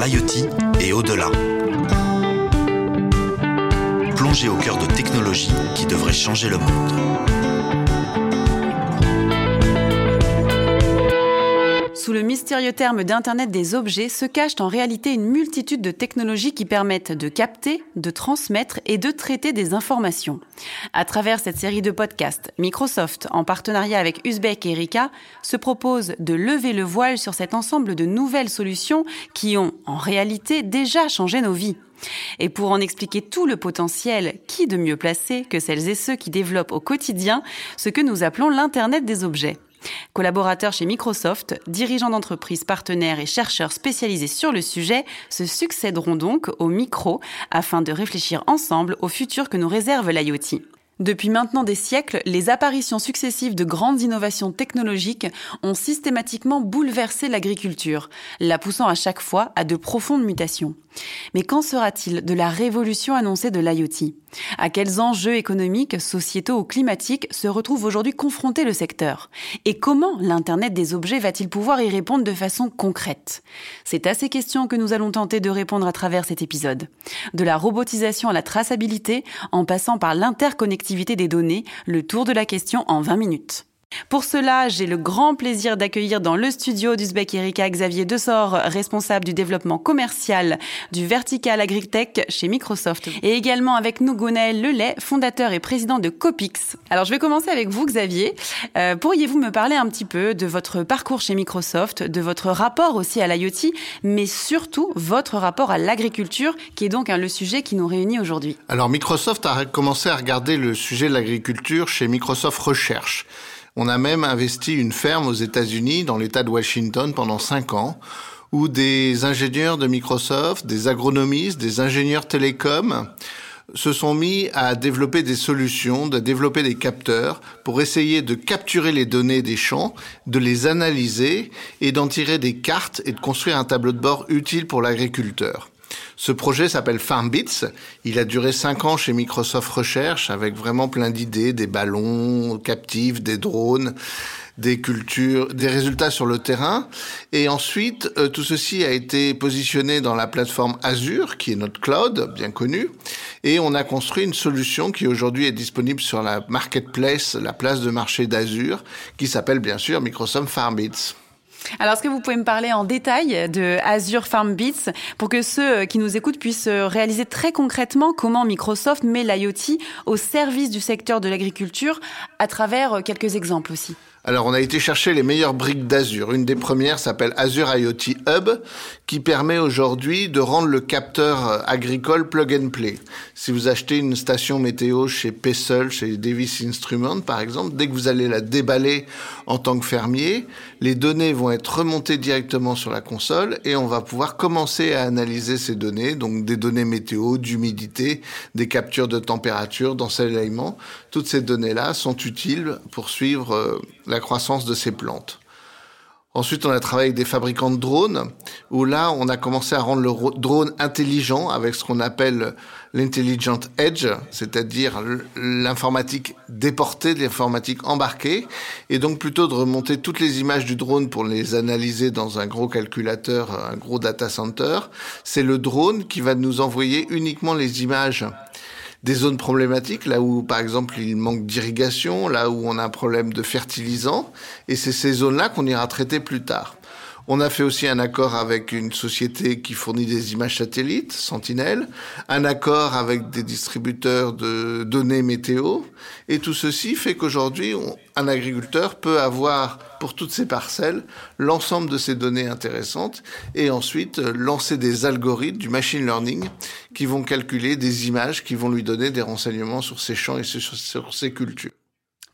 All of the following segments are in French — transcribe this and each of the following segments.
l'IoT et au-delà. Plongez au cœur de technologies qui devraient changer le monde. Sous le mystérieux terme d'Internet des objets se cachent en réalité une multitude de technologies qui permettent de capter, de transmettre et de traiter des informations. À travers cette série de podcasts, Microsoft, en partenariat avec Uzbek et Erika, se propose de lever le voile sur cet ensemble de nouvelles solutions qui ont, en réalité, déjà changé nos vies. Et pour en expliquer tout le potentiel, qui de mieux placé que celles et ceux qui développent au quotidien ce que nous appelons l'Internet des objets? Collaborateurs chez Microsoft, dirigeants d'entreprises partenaires et chercheurs spécialisés sur le sujet se succéderont donc au micro afin de réfléchir ensemble au futur que nous réserve l'IoT. Depuis maintenant des siècles, les apparitions successives de grandes innovations technologiques ont systématiquement bouleversé l'agriculture, la poussant à chaque fois à de profondes mutations. Mais qu'en sera-t-il de la révolution annoncée de l'IoT? À quels enjeux économiques, sociétaux ou climatiques se retrouve aujourd'hui confronté le secteur? Et comment l'Internet des objets va-t-il pouvoir y répondre de façon concrète? C'est à ces questions que nous allons tenter de répondre à travers cet épisode. De la robotisation à la traçabilité, en passant par l'interconnectivité des données, le tour de la question en 20 minutes. Pour cela, j'ai le grand plaisir d'accueillir dans le studio d'Uzbek Erika Xavier Dessort, responsable du développement commercial du Vertical Agritech chez Microsoft. Et également avec nous Gonaël Lelay, fondateur et président de Copix. Alors je vais commencer avec vous Xavier. Euh, pourriez-vous me parler un petit peu de votre parcours chez Microsoft, de votre rapport aussi à l'IoT, mais surtout votre rapport à l'agriculture, qui est donc le sujet qui nous réunit aujourd'hui? Alors Microsoft a commencé à regarder le sujet de l'agriculture chez Microsoft Recherche. On a même investi une ferme aux États-Unis, dans l'État de Washington, pendant cinq ans, où des ingénieurs de Microsoft, des agronomistes, des ingénieurs télécoms se sont mis à développer des solutions, de développer des capteurs pour essayer de capturer les données des champs, de les analyser et d'en tirer des cartes et de construire un tableau de bord utile pour l'agriculteur. Ce projet s'appelle FarmBits. Il a duré cinq ans chez Microsoft Recherche avec vraiment plein d'idées, des ballons captifs, des drones, des cultures, des résultats sur le terrain. Et ensuite, euh, tout ceci a été positionné dans la plateforme Azure, qui est notre cloud, bien connu. Et on a construit une solution qui aujourd'hui est disponible sur la marketplace, la place de marché d'Azure, qui s'appelle bien sûr Microsoft FarmBits. Alors, est-ce que vous pouvez me parler en détail de Azure Farm Beats pour que ceux qui nous écoutent puissent réaliser très concrètement comment Microsoft met l'IoT au service du secteur de l'agriculture à travers quelques exemples aussi? Alors, on a été chercher les meilleures briques d'Azure. Une des premières s'appelle Azure IoT Hub, qui permet aujourd'hui de rendre le capteur agricole plug and play. Si vous achetez une station météo chez Pessel, chez Davis Instruments, par exemple, dès que vous allez la déballer en tant que fermier, les données vont être remontées directement sur la console et on va pouvoir commencer à analyser ces données, donc des données météo, d'humidité, des captures de température, d'ensoleillement. Toutes ces données-là sont utiles pour suivre euh, la croissance de ces plantes. Ensuite, on a travaillé avec des fabricants de drones, où là, on a commencé à rendre le drone intelligent avec ce qu'on appelle l'intelligent edge, c'est-à-dire l'informatique déportée, l'informatique embarquée, et donc plutôt de remonter toutes les images du drone pour les analyser dans un gros calculateur, un gros data center. C'est le drone qui va nous envoyer uniquement les images des zones problématiques, là où par exemple il manque d'irrigation, là où on a un problème de fertilisant, et c'est ces zones-là qu'on ira traiter plus tard. On a fait aussi un accord avec une société qui fournit des images satellites, Sentinel, un accord avec des distributeurs de données météo, et tout ceci fait qu'aujourd'hui, un agriculteur peut avoir pour toutes ses parcelles l'ensemble de ces données intéressantes et ensuite euh, lancer des algorithmes du machine learning qui vont calculer des images qui vont lui donner des renseignements sur ses champs et sur ses cultures.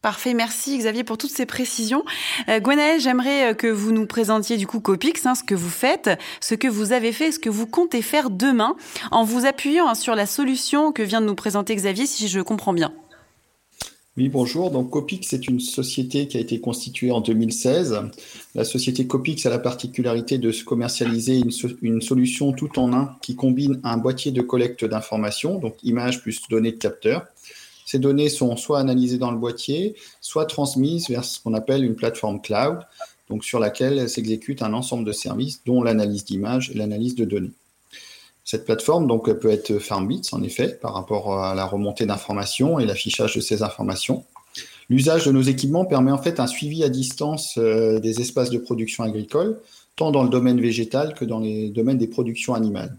Parfait, merci Xavier pour toutes ces précisions. Euh, j'aimerais euh, que vous nous présentiez du coup Copix, hein, ce que vous faites, ce que vous avez fait, ce que vous comptez faire demain, en vous appuyant hein, sur la solution que vient de nous présenter Xavier, si je comprends bien. Oui, bonjour. Donc Copix, c'est une société qui a été constituée en 2016. La société Copix a la particularité de se commercialiser une, solution tout en un qui combine un boîtier de collecte d'informations, donc images plus données de capteurs, ces données sont soit analysées dans le boîtier, soit transmises vers ce qu'on appelle une plateforme cloud. sur laquelle s'exécute un ensemble de services, dont l'analyse d'images et l'analyse de données. Cette plateforme peut être FarmBits, en effet, par rapport à la remontée d'informations et l'affichage de ces informations. L'usage de nos équipements permet en fait un suivi à distance euh, des espaces de production agricole, tant dans le domaine végétal que dans les domaines des productions animales.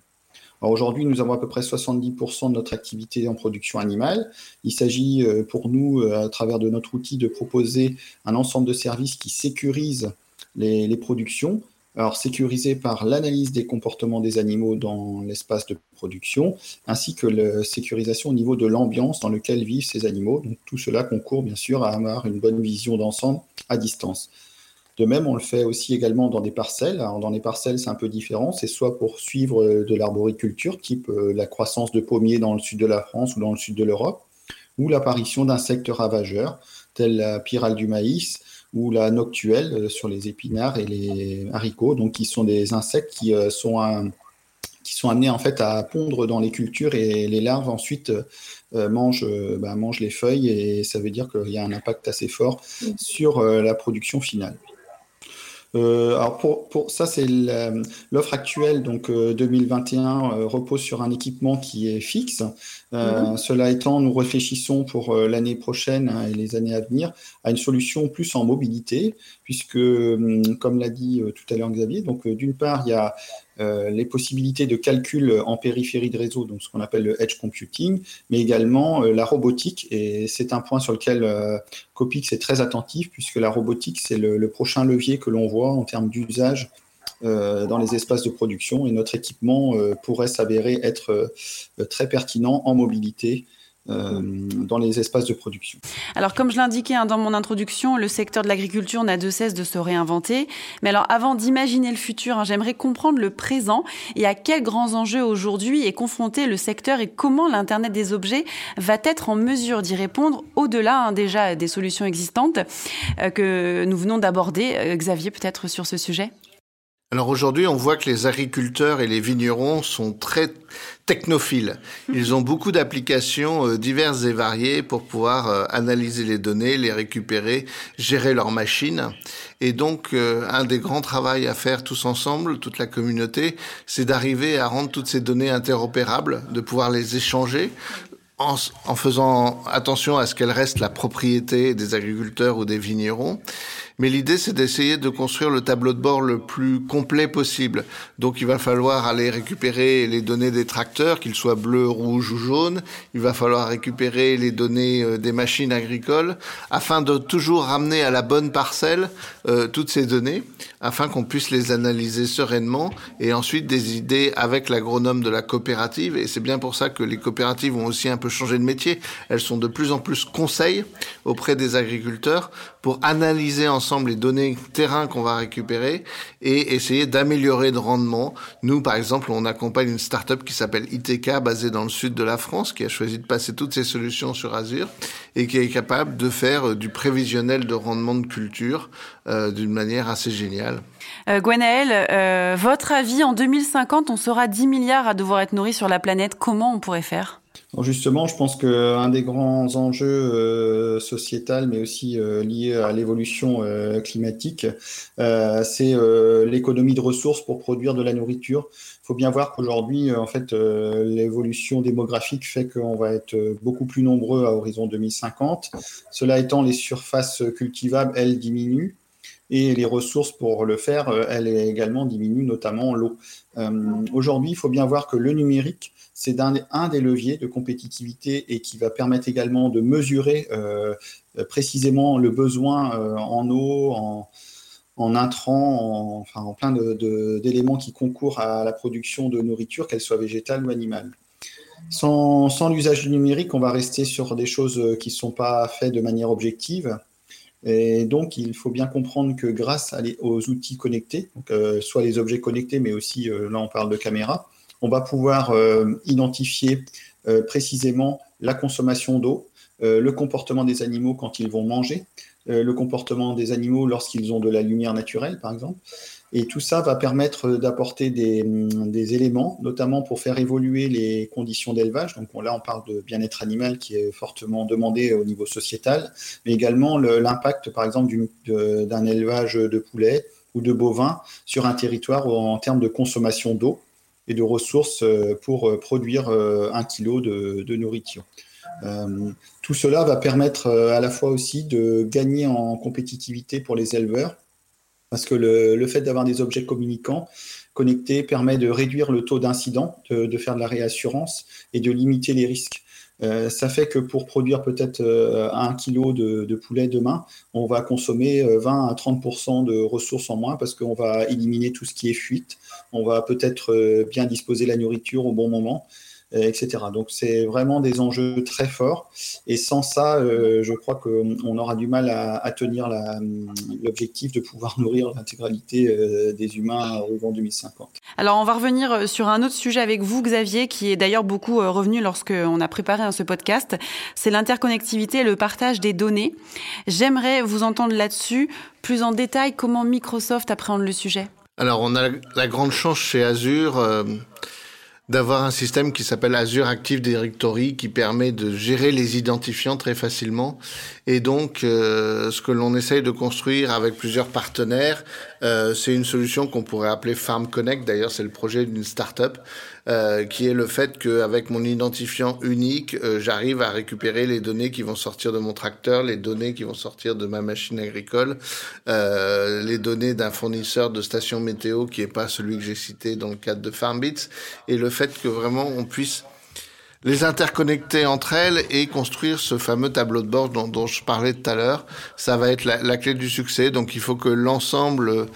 Aujourd'hui, nous avons à peu près 70% de notre activité en production animale. Il s'agit euh, pour nous, euh, à travers notre outil, de proposer un ensemble de services qui sécurisent les, productions alors sécurisé par l'analyse des comportements des animaux dans l'espace de production, ainsi que la sécurisation au niveau de l'ambiance dans laquelle vivent ces animaux. Tout cela concourt bien sûr à avoir une bonne vision d'ensemble à distance. De même, on le fait aussi également dans des parcelles. Alors, dans les parcelles, c'est un peu différent. C'est soit pour suivre de l'arboriculture, type euh, la croissance de pommiers dans le sud de la France ou dans le sud de l'Europe, ou l'apparition d'insectes ravageurs, tels la pyrale du maïs, ou la noctuelle euh, sur les épinards et les haricots, donc qui sont des insectes qui euh, sont qui sont amenés en fait à pondre dans les cultures et les larves ensuite euh, mangent, bah, mangent les feuilles et ça veut dire qu'il y a un impact assez fort sur la production finale. Alors pour, pour, ça, c'est l'offre actuelle, donc 2021 repose sur un équipement qui est fixe. Euh, mhm. Cela étant, nous réfléchissons pour euh, l'année prochaine hein, et les années à venir à une solution plus en mobilité, puisque, hum, comme l'a dit euh, tout à l'heure Xavier, donc d'une part, il y a les possibilités de calcul en périphérie de réseau, donc ce qu'on appelle le edge computing, mais également la robotique. Et c'est un point sur lequel Copix est très attentif, puisque la robotique, c'est le, prochain levier que l'on voit en termes d'usage euh, dans les espaces de production et notre équipement euh, pourrait s'avérer être euh, très pertinent en mobilité dans les espaces de production. Alors, comme je l'indiquais hein, dans mon introduction, le secteur de l'agriculture n'a de cesse de se réinventer. Mais alors, avant d'imaginer le futur, hein, j'aimerais comprendre le présent et à quels grands enjeux aujourd'hui est confronté le secteur et comment l'Internet des objets va être en mesure d'y répondre au-delà hein, déjà des solutions existantes que nous venons d'aborder. Xavier, peut-être sur ce sujet? Alors aujourd'hui, on voit que les agriculteurs et les vignerons sont très technophiles. Ils ont beaucoup d'applications euh, diverses et variées pour pouvoir euh, analyser les données, les récupérer, gérer leurs machines. Et donc, euh, un des grands travaux à faire tous ensemble, toute la communauté, c'est d'arriver à rendre toutes ces données interopérables, de pouvoir les échanger, en, en, faisant attention à ce qu'elles restent la propriété des agriculteurs ou des vignerons, mais l'idée, c'est d'essayer de construire le tableau de bord le plus complet possible. Donc, il va falloir aller récupérer les données des tracteurs, qu'ils soient bleus, rouges ou jaunes. Il va falloir récupérer les données euh, des machines agricoles, afin de toujours ramener à la bonne parcelle euh, toutes ces données, afin qu'on puisse les analyser sereinement et ensuite des idées avec l'agronome de la coopérative. Et c'est bien pour ça que les coopératives ont aussi un peu changé de métier. Elles sont de plus en plus conseils auprès des agriculteurs pour analyser ensemble les données terrain qu'on va récupérer et essayer d'améliorer le rendement. Nous, par exemple, on accompagne une start-up qui s'appelle ITK, basée dans le sud de la France, qui a choisi de passer toutes ses solutions sur Azure et qui est capable de faire euh, du prévisionnel de rendement de culture euh, d'une manière assez géniale. Euh, euh, votre avis, en 2050, on sera 10 milliards à devoir être nourris sur la planète. Comment on pourrait faire? Justement, je pense qu'un des grands enjeux euh, sociétal, mais aussi euh, liés à l'évolution euh, climatique, euh, c'est l'économie de ressources pour produire de la nourriture. Il faut bien voir qu'aujourd'hui, en fait, l'évolution démographique fait qu'on va être beaucoup plus nombreux à horizon 2050. Cela étant, les surfaces cultivables, elles, diminuent et les ressources pour le faire, elles également diminuent, notamment l'eau. Aujourd'hui, il faut bien voir que le numérique c'est un, des leviers de compétitivité et qui va permettre également de mesurer euh, précisément le besoin euh, en eau, en, en intrants, en, enfin en plein d'éléments qui concourent à la production de nourriture, qu'elle soit végétale ou animale. Sans, l'usage du numérique, on va rester sur des choses qui ne sont pas faites de manière objective. Et donc, il faut bien comprendre que grâce aux outils connectés, euh, soit les objets connectés, mais aussi, là, on parle de caméras, on va pouvoir euh, identifier euh, précisément la consommation d'eau, euh, le comportement des animaux quand ils vont manger, le comportement des animaux lorsqu'ils ont de la lumière naturelle, par exemple. Et tout ça va permettre d'apporter des, des, éléments, notamment pour faire évoluer les conditions d'élevage. Donc là, on parle de bien-être animal qui est fortement demandé au niveau sociétal, mais également l'impact, par exemple, d'un élevage de poulets ou de bovins sur un territoire en termes de consommation d'eau et de ressources euh, pour euh, produire euh, un kilo de nourriture. tout cela va permettre à la fois aussi de gagner en compétitivité pour les éleveurs, parce que le, fait d'avoir des objets communicants connectés permet de réduire le taux d'incident, de, faire de la réassurance et de limiter les risques. Euh, ça fait que pour produire peut-être euh, un kilo de, poulet demain, on va consommer 20 euh, à 30% de ressources en moins parce qu'on va éliminer tout ce qui est fuite. On va peut-être bien disposer la nourriture au bon moment etc. Donc c'est vraiment des enjeux très forts. Et sans ça, euh, je crois qu'on aura du mal à, tenir l'objectif de pouvoir nourrir l'intégralité euh, des humains au 2050. Alors on va revenir sur un autre sujet avec vous, Xavier, qui est d'ailleurs beaucoup revenu lorsqu'on a préparé ce podcast. C'est l'interconnectivité et le partage des données. J'aimerais vous entendre là-dessus plus en détail comment Microsoft appréhende le sujet. Alors on a la grande chance chez Azure d'avoir un système qui s'appelle Azure Active Directory qui permet de gérer les identifiants très facilement. Et donc, euh, ce que l'on essaye de construire avec plusieurs partenaires, euh, c'est une solution qu'on pourrait appeler Farm Connect. D'ailleurs, c'est le projet d'une startup euh, qui est le fait qu'avec mon identifiant unique, euh, j'arrive à récupérer les données qui vont sortir de mon tracteur, les données qui vont sortir de ma machine agricole, euh, les données d'un fournisseur de station météo qui est pas celui que j'ai cité dans le cadre de FarmBits, et le fait que vraiment on puisse les interconnecter entre elles et construire ce fameux tableau de bord dont, dont je parlais tout à l'heure, ça va être la, la, clé du succès. Donc il faut que l'ensemble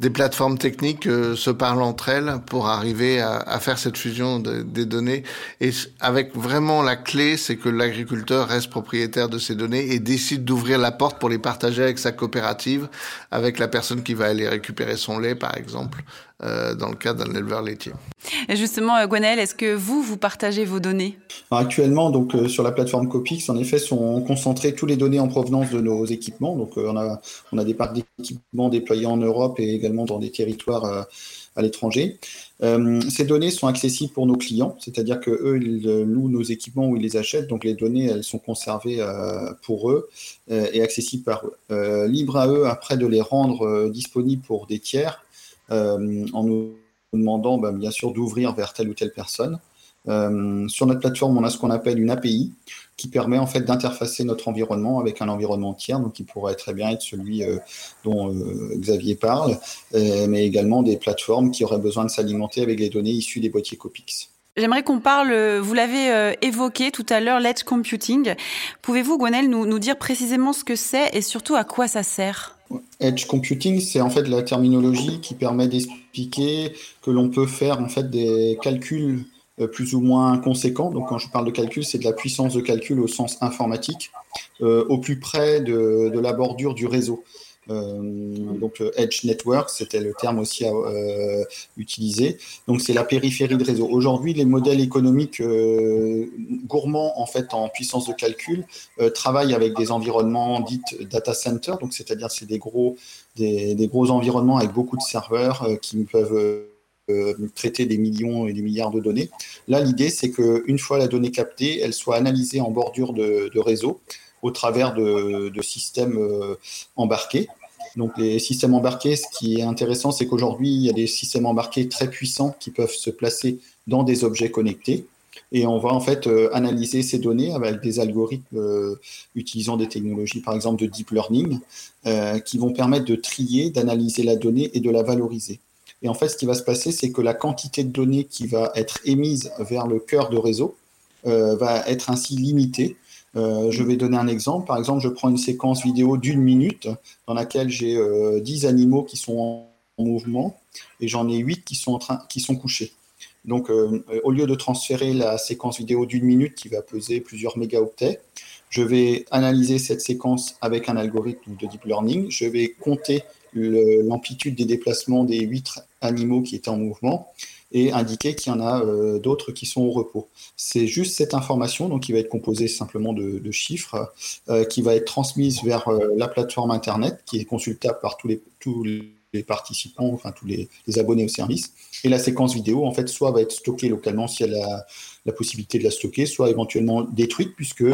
des plateformes techniques euh, se parlent entre elles pour arriver à, faire cette fusion des données. Et avec vraiment la clé, c'est que l'agriculteur reste propriétaire de ces données et décide d'ouvrir la porte pour les partager avec sa coopérative, avec la personne qui va aller récupérer son lait, par exemple, euh, dans le cas d'un éleveur laitier. Et justement, euh, Gwenaël, est-ce que vous, vous partagez vos données? Actuellement, donc euh, sur la plateforme Copix, en effet, sont concentrées toutes les données en provenance de nos équipements. Donc, on a on a des parcs d'équipements déployés en Europe et également dans des territoires à l'étranger. ces données sont accessibles pour nos clients, c'est-à-dire que eux ils louent nos équipements ou ils les achètent, donc les données elles sont conservées pour eux et accessibles par eux. libre à eux après de les rendre disponibles pour des tiers euh, en nous demandant ben, bien sûr d'ouvrir vers telle ou telle personne. Euh, sur notre plateforme, on a ce qu'on appelle une API qui permet en fait d'interfacer notre environnement avec un environnement tiers, donc qui pourrait très bien être celui euh, dont Xavier parle, mais également des plateformes qui auraient besoin de s'alimenter avec les données issues des boîtiers Copix. J'aimerais qu'on parle, vous l'avez évoqué tout à l'heure, l'edge computing. Pouvez-vous, Gwenel, nous, nous dire précisément ce que c'est et surtout à quoi ça sert? Edge computing, c'est en fait la terminologie qui permet d'expliquer que l'on peut faire en fait des calculs euh, plus ou moins conséquents. Donc, quand je parle de calcul, c'est de la puissance de calcul au sens informatique, euh, au plus près de, de, la bordure du réseau. Euh, donc euh, Edge Network, c'était le terme aussi euh, utiliser. Donc c'est la périphérie de réseau. Aujourd'hui, les modèles économiques gourmands en fait en puissance de calcul travaillent avec des environnements dits data center. Donc c'est-à-dire c'est des gros des, gros environnements avec beaucoup de serveurs qui peuvent traiter des millions et des milliards de données. Là, l'idée, c'est qu'une fois la donnée captée, elle soit analysée en bordure de réseau au travers de, systèmes euh, embarqués. Donc les systèmes embarqués, ce qui est intéressant, c'est qu'aujourd'hui, il y a des systèmes embarqués très puissants qui peuvent se placer dans des objets connectés. Et on va en fait euh, analyser ces données avec des algorithmes euh, utilisant des technologies, par exemple, de deep learning, qui vont permettre de trier, d'analyser la donnée et de la valoriser. Et en fait, ce qui va se passer, c'est que la quantité de données qui va être émise vers le cœur de réseau va être ainsi limitée euh, je vais donner un exemple. Par exemple, je prends une séquence vidéo d'une minute dans laquelle j'ai 10 euh, animaux qui sont en, mouvement et j'en ai 8 qui sont, en train, qui sont couchés. Donc, euh, au lieu de transférer la séquence vidéo d'une minute qui va peser plusieurs mégaoctets, je vais analyser cette séquence avec un algorithme de deep learning. Je vais compter l'amplitude des déplacements des 8 animaux qui étaient en mouvement et indiquer qu'il y en a euh, d'autres qui sont au repos. C'est juste cette information, donc qui va être composée simplement de, chiffres, euh, qui va être transmise vers euh, la plateforme Internet, qui est consultable par tous les, les participants, enfin tous les, abonnés au service. Et la séquence vidéo, en fait, soit va être stockée localement si elle a la possibilité de la stocker, soit éventuellement détruite puisque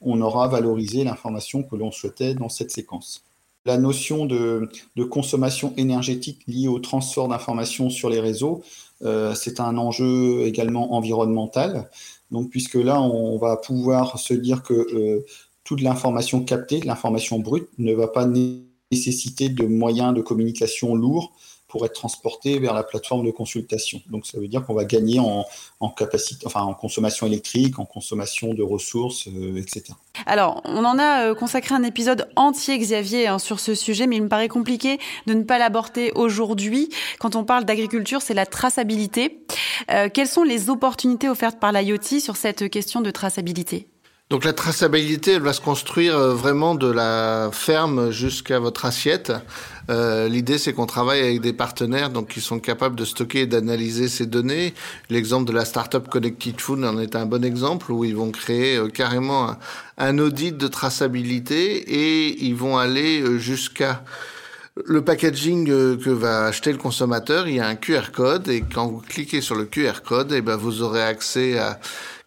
on aura valorisé l'information que l'on souhaitait dans cette séquence. La notion de, consommation énergétique liée au transfert d'informations sur les réseaux, euh, c'est un enjeu également environnemental. Donc, puisque là, on va pouvoir se dire que euh, toute l'information captée, l'information brute, ne va pas nécessiter de moyens de communication lourds pour être transporté vers la plateforme de consultation. Donc ça veut dire qu'on va gagner en, capacité, enfin en consommation électrique, en consommation de ressources, euh, etc. Alors, on en a euh, consacré un épisode entier, Xavier, hein, sur ce sujet, mais il me paraît compliqué de ne pas l'aborder aujourd'hui. Quand on parle d'agriculture, c'est la traçabilité. Euh, quelles sont les opportunités offertes par l'IoT sur cette question de traçabilité? Donc la traçabilité, elle va se construire euh, vraiment de la ferme jusqu'à votre assiette. Euh, L'idée, c'est qu'on travaille avec des partenaires donc qui sont capables de stocker et d'analyser ces données. L'exemple de la startup Connected Food en est un bon exemple où ils vont créer euh, carrément un, audit de traçabilité et ils vont aller euh, jusqu'à le packaging que va acheter le consommateur, il y a un QR code et quand vous cliquez sur le QR code, et eh ben vous aurez accès à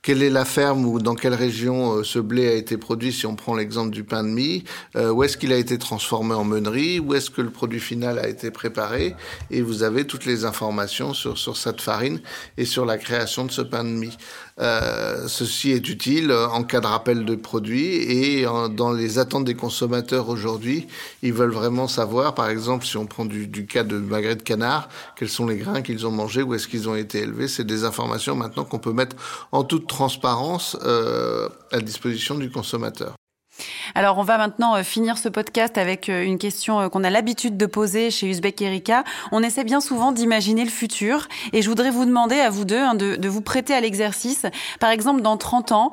quelle est la ferme ou dans quelle région euh, ce blé a été produit, si on prend l'exemple du pain de mie, euh, où est-ce qu'il a été transformé en meunerie, où est-ce que le produit final a été préparé, et vous avez toutes les informations sur, sur cette farine et sur la création de ce pain de mie. Euh, ceci est utile en cas de rappel de produits et dans les attentes des consommateurs aujourd'hui, ils veulent vraiment savoir, par exemple, si on prend du, du cas de magret de canard, quels sont les grains qu'ils ont mangés, où est-ce qu'ils ont été élevés. C'est des informations maintenant qu'on peut mettre en toute transparence euh, à disposition du consommateur. Alors, on va maintenant euh, finir ce podcast avec euh, une question qu'on a l'habitude de poser chez Uzbek Erika. On essaie bien souvent d'imaginer le futur et je voudrais vous demander à vous deux hein, de, vous prêter à l'exercice. Par exemple, dans 30 ans,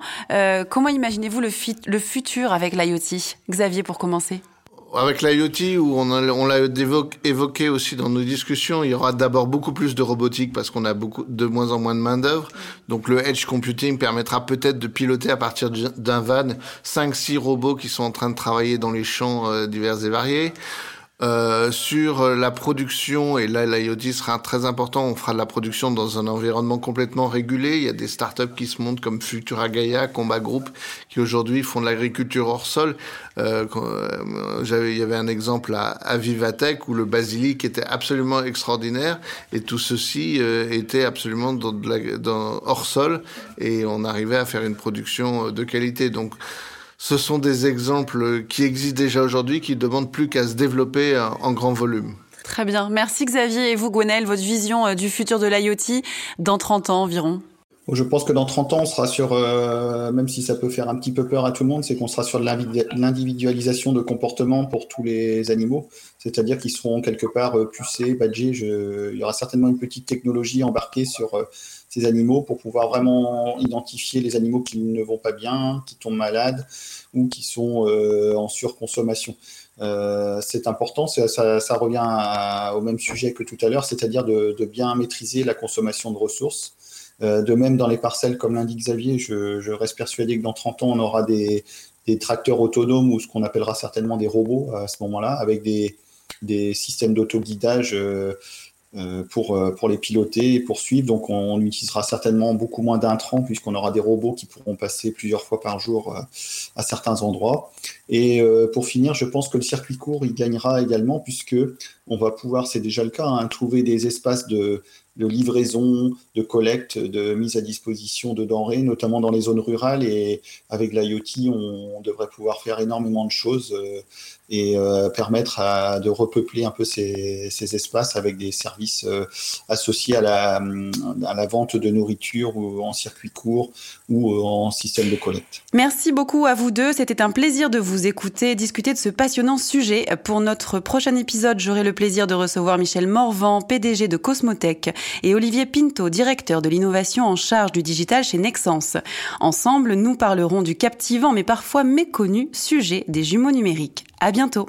comment imaginez-vous le, le futur avec l'IoT? Xavier, pour commencer avec l'IoT, où on, l'a évoqué aussi dans nos discussions, il y aura d'abord beaucoup plus de robotique parce qu'on a beaucoup de moins en moins de main d'œuvre. Donc le edge computing permettra peut-être de piloter à partir d'un van 5-6 robots qui sont en train de travailler dans les champs euh, divers et variés. Euh, sur la production, et là l'IoT sera très important, on fera de la production dans un environnement complètement régulé. Il y a des startups qui se montent comme Futura Gaia, Combat Group, qui aujourd'hui font de l'agriculture hors sol. Euh, euh il y avait un exemple à, à, où le basilic était absolument extraordinaire et tout ceci euh, était absolument dans, dans, hors sol et on arrivait à faire une production de qualité. Donc ce sont des exemples qui existent déjà aujourd'hui, qui ne demandent plus qu'à se développer en grand volume. Très bien. Merci Xavier et vous, Gwenel, votre vision euh, du futur de l'IoT dans 30 ans environ? Je pense que dans 30 ans, on sera sur, euh, même si ça peut faire un petit peu peur à tout le monde, c'est qu'on sera sur l'individualisation de comportement pour tous les animaux, c'est-à-dire qu'ils seront quelque part euh, pucés, badgés. il y aura certainement une petite technologie embarquée sur ces animaux pour pouvoir vraiment identifier les animaux qui ne vont pas bien, qui tombent malades ou qui sont euh, en surconsommation. Euh, c'est important, ça, revient au même sujet que tout à l'heure, c'est-à-dire de, bien maîtriser la consommation de ressources. Euh, de même, dans les parcelles, comme l'indique Xavier, je, reste persuadé que dans 30 ans, on aura des, tracteurs autonomes ou ce qu'on appellera certainement des robots à ce moment-là, avec des, des systèmes d'autoguidage euh, pour, euh, pour les piloter et poursuivre. Donc, on, utilisera certainement beaucoup moins d'intrants puisqu'on aura des robots qui pourront passer plusieurs fois par jour euh, à certains endroits. Et pour finir, je pense que le circuit court, il gagnera également puisque on va pouvoir, c'est déjà le cas, hein, trouver des espaces de, de livraison, de collecte, de mise à disposition de denrées, notamment dans les zones rurales. Et avec l'IoT, on, devrait pouvoir faire énormément de choses euh, et euh, permettre de repeupler un peu ces, espaces avec des services euh, associés à la, à la vente de nourriture ou en circuit court ou en système de collecte. Merci beaucoup à vous deux. C'était un plaisir de vous écouter, discuter de ce passionnant sujet. Pour notre prochain épisode, j'aurai le plaisir de recevoir Michel Morvan, PDG de Cosmotech et Olivier Pinto, directeur de l'innovation en charge du digital chez Nexence. Ensemble, nous parlerons du captivant mais parfois méconnu sujet des jumeaux numériques. À bientôt.